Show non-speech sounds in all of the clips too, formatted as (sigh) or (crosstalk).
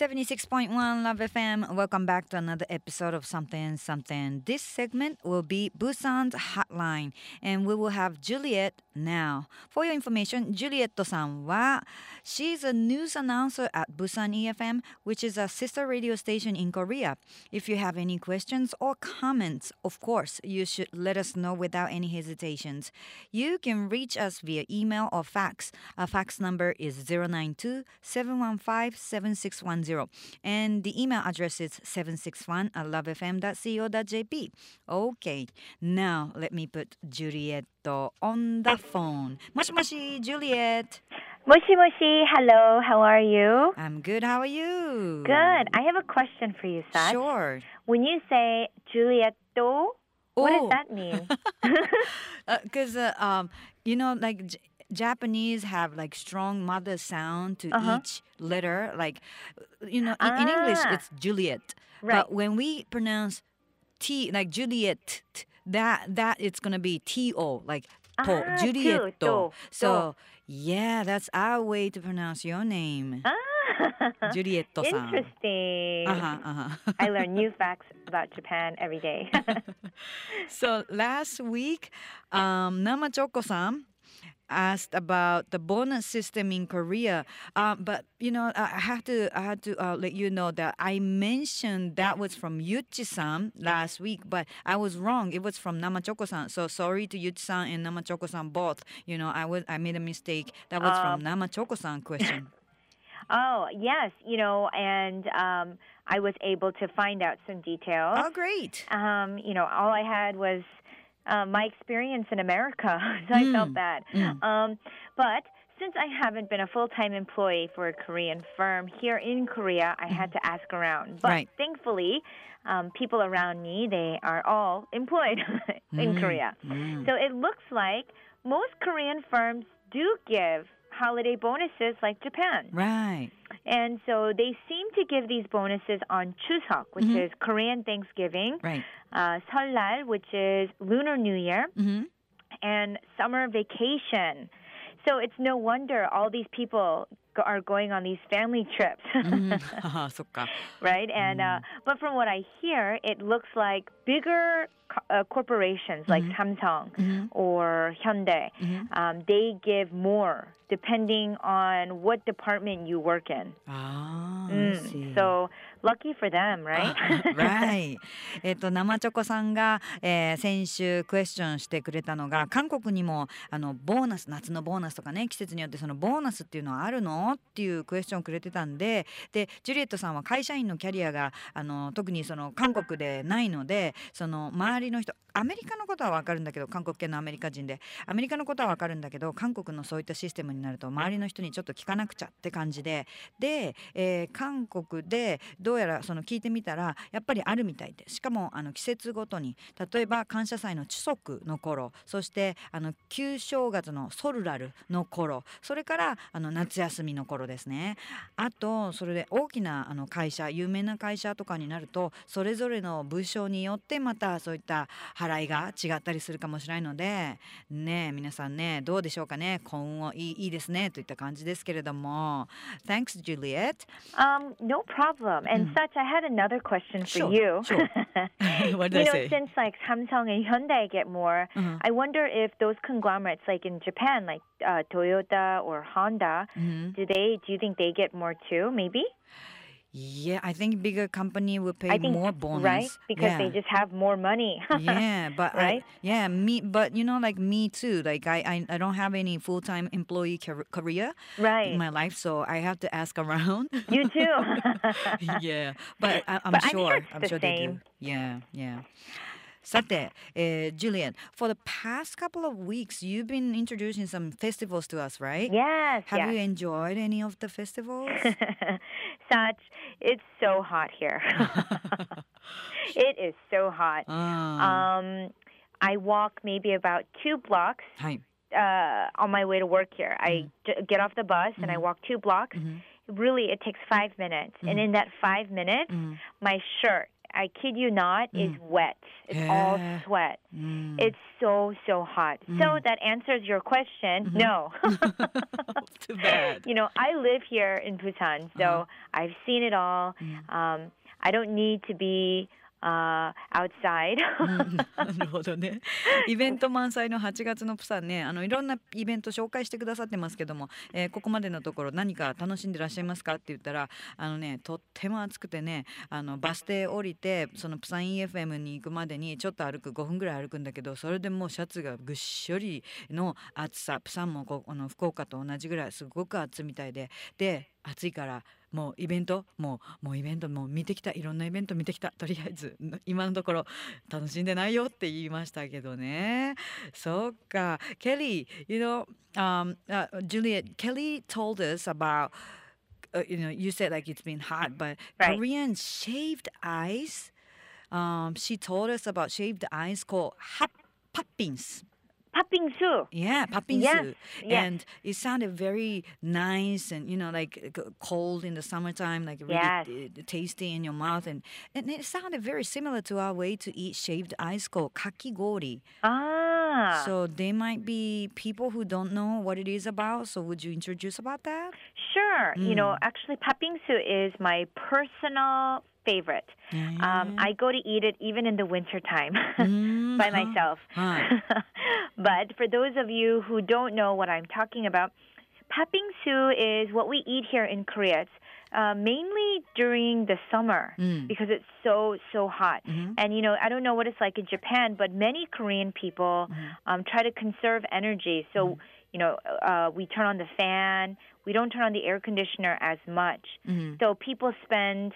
76.1 Love FM. Welcome back to another episode of Something Something. This segment will be Busan's Hotline, and we will have Juliet now. For your information, Juliet san wa she's a news announcer at Busan EFM, which is a sister radio station in Korea. If you have any questions or comments, of course, you should let us know without any hesitations. You can reach us via email or fax. Our fax number is 092 715 7610 and the email address is 761 at lovefm.co.jp. Okay, now let me put Juliet on the phone. Moshi moshi, Juliet. Moshi Moshi, hello, how are you? I'm good. How are you? Good. I have a question for you, Sach. Sure. When you say Julietto, what Oh. does that mean? (laughs) Because, uh, um, you know, like Japanese have like strong mother sound to Uh-huh. each letter. Like, you know, in, in English Ah. it's Juliet. Right. But when we pronounce T, like Juliet, that that it's gonna be T O, like to, Ah, Julietto. to, to, So yeah, that's our way to pronounce your name, ah, Julietto-san. interesting. Uh huh. Uh huh. I learn new facts about Japan every day. (laughs) So last week, um, Nama Choco-san asked about the bonus system in Korea. Uh, but you know, I have to I had to uh, let you know that I mentioned that was from Yuchi-san last week, but I was wrong. It was from Nama Choco-san. So sorry to Yuchi-san and Nama Choco-san both. You know, I was I made a mistake. That was from Um, Nama Choco-san question. (coughs) oh, yes, you know, and um, I was able to find out some details. oh, great. um, you know, all I had was uh, my experience in America, (laughs) so I felt Mm, bad. mm. Um, but since I haven't been a full-time employee for a Korean firm here in Korea, I had to ask around. But. Right. thankfully, um, people around me they are all employed (laughs) in Mm, Korea. mm. So it looks like most Korean firms do give holiday bonuses like Japan. Right. And so they seem to give these bonuses on Chuseok, which Mhm. is Korean Thanksgiving, Right. uh, Seollal, which is Lunar New Year, Mm-hmm. and summer vacation. So it's no wonder all these people are going on these family trips. (laughs) (laughs) (laughs) right? And uh, but from what I hear, it looks like bigger uh, corporations like mm-hmm. Samsung mm-hmm. or Hyundai, mm-hmm. um, they give more depending on what department you work in. Ah, mm. so lucky for them, right? あ (laughs) right. えっと生チョコさんが、えー先週クエスチョンしてくれたのが韓国にもあのボーナス夏のボーナスとかね季節によってそのボーナスっていうのはあるのっていうクエスチョンをくれてたんででジュリエットさんは会社員のキャリアがあの特にその韓国でないのでその周りの人アメリカのことは分かるんだけど韓国系のアメリカ人でアメリカのことは分かるんだけど韓国のそういったシステムになると周りの人にちょっと聞かなくちゃって感じでで、えー韓国でどどうやらその聞いてみたらやっぱりあるみたいでしかもあの季節ごとに例えば感謝祭のチュソクの頃そしてあの旧正月のソルラルの頃それからあの夏休みの頃ですね。あとそれで大きなあの会社有名な会社とかになるとそれぞれの部署によってまたそういった払いが違ったりするかもしれないのでね皆さんねどうでしょうかね？幸運をいいいいですね？といった感じですけれども。Thanks Juliet. Um, no problem. And Mm. such, I had another question for Sure, you. sure. (laughs) What did you I know, say? since like Samsung and Hyundai get more, Uh-huh. I wonder if those conglomerates, like in Japan, like uh, Toyota or Honda, Mhm. do they? Do you think they get more too? Maybe. Yeah, I think bigger company will pay I think more bonus. right because yeah. they just have more money. (laughs) yeah, but Right? I, yeah, me, but you know, like me too. Like I, I, I don't have any full time employee car- career right. in my life, so I have to ask around. you too. (laughs) yeah, but (laughs) I, I'm But I'm sure. sure I'm the sure they do. Yeah, yeah. Sate, eh, Juliet, for the past couple of weeks, you've been introducing some festivals to us, right? Yes. Have yes. you enjoyed any of the festivals? (laughs) Such, it's so hot here. (laughs) it is so hot. Ah. Um, I walk maybe about two blocks. Uh, on my way to work here, mm. I mm-hmm. get off the bus mm. and I mm-hmm. walk two blocks. Mm-hmm really it takes five minutes mm-hmm. and in that five minutes mm. my shirt I kid you not, mm. is wet. It's yeah. all sweat. Mm. It's so, so hot. Mm. So that answers your question. Mm-hmm. No. (laughs) Too bad. (laughs) You know, I live here in Busan, so uh-huh. I've seen it all. Mm. Um, I don't need to be uh, outside. う (laughs) ん (laughs) なるほどね。イベント満載の8月のプサンね、あのいろんなイベント紹介してくださってますけども、えーここまでのところ何か楽しんでらっしゃいますかって言ったら、あのねとっても暑くてね、あのバス停降りてそのプサン EFM に行くまでにちょっと歩く5分ぐらい歩くんだけど、それでもうシャツがぐっしょりの暑さ、プサンもこあの福岡と同じぐらいすごく暑いみたいで、で暑いから。もうイベントもうもうイベントもう見てきたいろんなイベント見てきたとりあえず今のところ楽しんでないよって言いましたけどねそうか Kelly you know um uh, Juliet Kelly told us about uh, you know you said like it's been hot but Right. Korean shaved ice um she told us about shaved ice called hot poppins 팥빙수. yeah, popping Yes, soup. yes. And it sounded very nice and you know like c- cold in the summertime, like really Yes. t- tasty in your mouth, and and it sounded very similar to our way to eat shaved ice called kakigori. Ah. So there might be people who don't know what it is about. So would you introduce about that? Sure. You know, Mm. actually, 팥빙수 is my personal favorite. Um, I go to eat it even in the wintertime (laughs) Mm, by huh. myself. Hi. (laughs) But for those of you who don't know what I'm talking about, papingsu is what we eat here in Korea. It's uh, mainly during the summer mm. because it's so so hot. Mm-hmm. And you know, I don't know what it's like in Japan, but many Korean people mm. um, try to conserve energy. So mm. you know, uh, we turn on the fan. We don't turn on the air conditioner as much. Mm-hmm. So people spend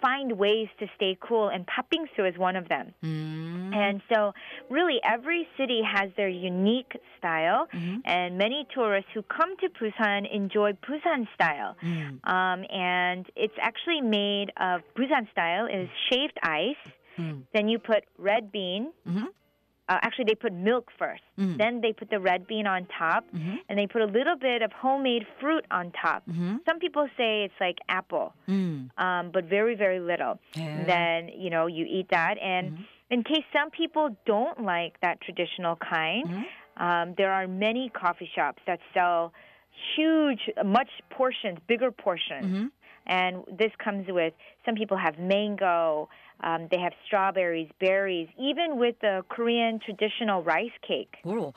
find ways to stay cool, and Papingsu is one of them. Mm. And so, really, every city has their unique style, mm-hmm. and many tourists who come to Busan enjoy Busan style. Mm. Um, and it's actually made of Busan style is shaved ice. Mm. Then you put red bean. Mm-hmm uh, actually, they put milk first. Mm. Then they put the red bean on top, Mhm. and they put a little bit of homemade fruit on top. Mhm. Some people say it's like apple, Mm. um, but very, very little. Yeah. Then you know you eat that, and Mhm. in case some people don't like that traditional kind, Mhm. um, there are many coffee shops that sell huge, much portions, bigger portions. And this comes with some people have mango, um, they have strawberries, berries, even with the Korean traditional rice cake. Oh,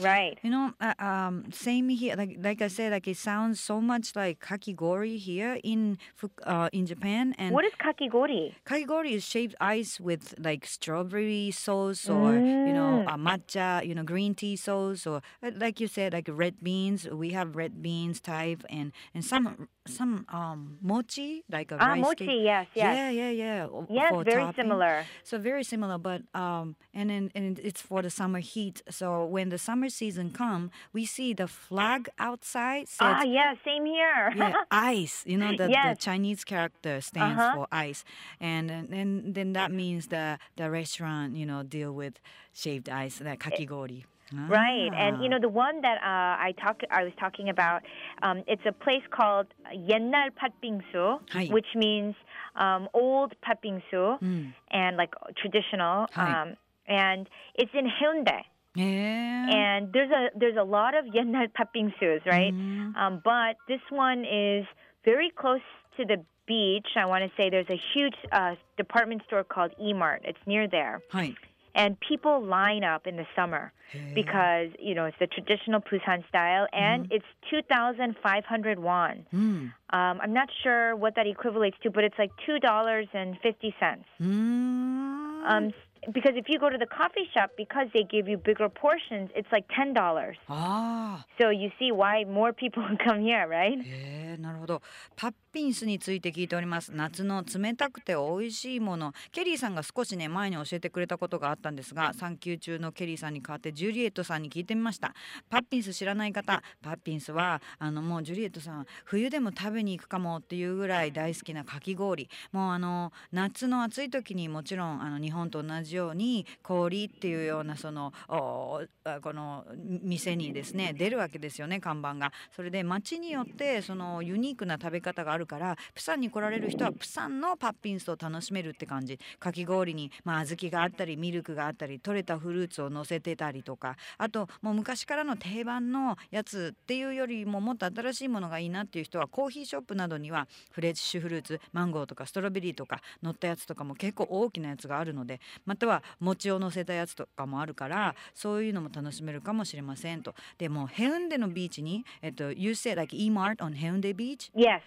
right. You know, uh, um, same here. Like like I said, like it sounds so much like kakigori here in uh, in Japan. And what is kakigori? Kakigori is shaved ice with like strawberry sauce or mm. you know uh, matcha, you know green tea sauce or uh, like you said, like red beans. We have red beans type and and some some um mochi like a Ah, rice mochi. cake. Yes, yes, Yeah, yeah, yeah. o- yes. Very topping. similar. So very similar, but um, and then and it's for the summer heat. So when the summer season come, we see the flag outside says Ah, yeah, same here. yeah, (laughs) ice. You know the, the Chinese character stands Uh-huh. for ice, and and then then that means the the restaurant you know deal with shaved ice, that kakigori. Ah. Right, and you ah. know the one that uh, I talk, I was talking about. Um, it's a place called 옛날 팥빙수, which means um, old 팥빙수 mm. and like traditional. Um, and it's in Haeundae. Yeah. And there's a there's a lot of 옛날 팥빙수's, right? Mm. but this one is very close to the beach. I want to say there's a huge uh, department store called E Mart. It's near there. Hi and people line up in the summer because you know it's the traditional Busan style, and it's two thousand five hundred won. うん。 Um, I'm not sure what that equivalates to, but it's like two dollars and fifty cents. うーん。 Um, because if you go to the coffee shop, because they give you bigger portions, it's like ten dollars. ああ。 So you see why more people (laughs) come here, right? へえなるほどパッ ピンスについて聞いております。夏の冷たくて美味しいもの。ケリーさんが少しね前に教えてくれたことがあったんですが産休中のケリーさんに代わってジュリエットさんに聞いてみました。パッピンス知らない方。パッピンスはあのもうジュリエットさん冬でも食べに行くかもっていうぐらい大好きなかき氷。もうあの夏の暑い時にもちろんあの日本と同じように氷っていうようなそのこの店にですね出るわけですよね看板が。それで街によってそのユニークな食べ方があるるからプサンに来られる人はプサンのパッピンスを楽しめるって感じ。かき氷に、まあ、小豆があったりミルクがあったり取れたフルーツを乗せてたりとか。あともう昔からの定番のやつっていうよりももっと新しいものがいいなっていう人はコーヒーショップなどにはフレッシュフルーツマンゴーとかストロベリーとか乗ったやつとかも結構大きなやつがあるのでまたは餅を乗せたやつとかもあるからそういうのも楽しめるかもしれませんと。でもヘウンデのビーチに、えっと、You say like E-Mart on ヘウンデビーチ Yes.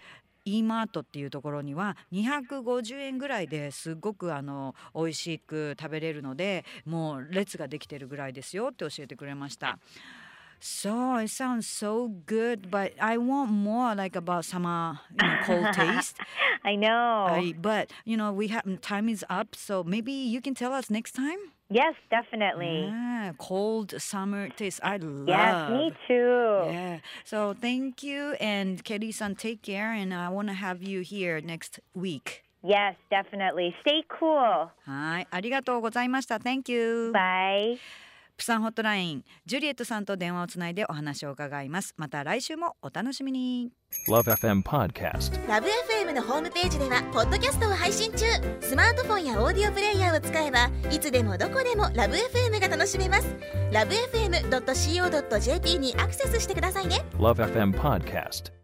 E マートっていうところには250円ぐらいですごくあの美味しく食べれるのでもう列ができてるぐらいですよって教えてくれました。So it sounds so good, but I want more like about summer, you know, cold taste. I know. I, but you know, we have time is up, so maybe you can tell us next time. yes, definitely. Yeah, cold summer taste. I love. Yes, me too. Yeah. So thank you, and Kelly-san, take care, and I want to have you here next week. Yes, definitely. Stay cool. はい、ありがとうございました。Thank you. Bye. プサンホットライン、ジュリエットさんと電話をつないでお話を伺います。また来週もお楽しみに。Love FM Podcast. ラブ f m のホームページではポッドキャストを配信中スマートフォンやオーディオプレイヤーを使えばいつでもどこでもラブ f m が楽しめますラブ FM.co.jp にアクセスしてくださいね Love FM Podcast.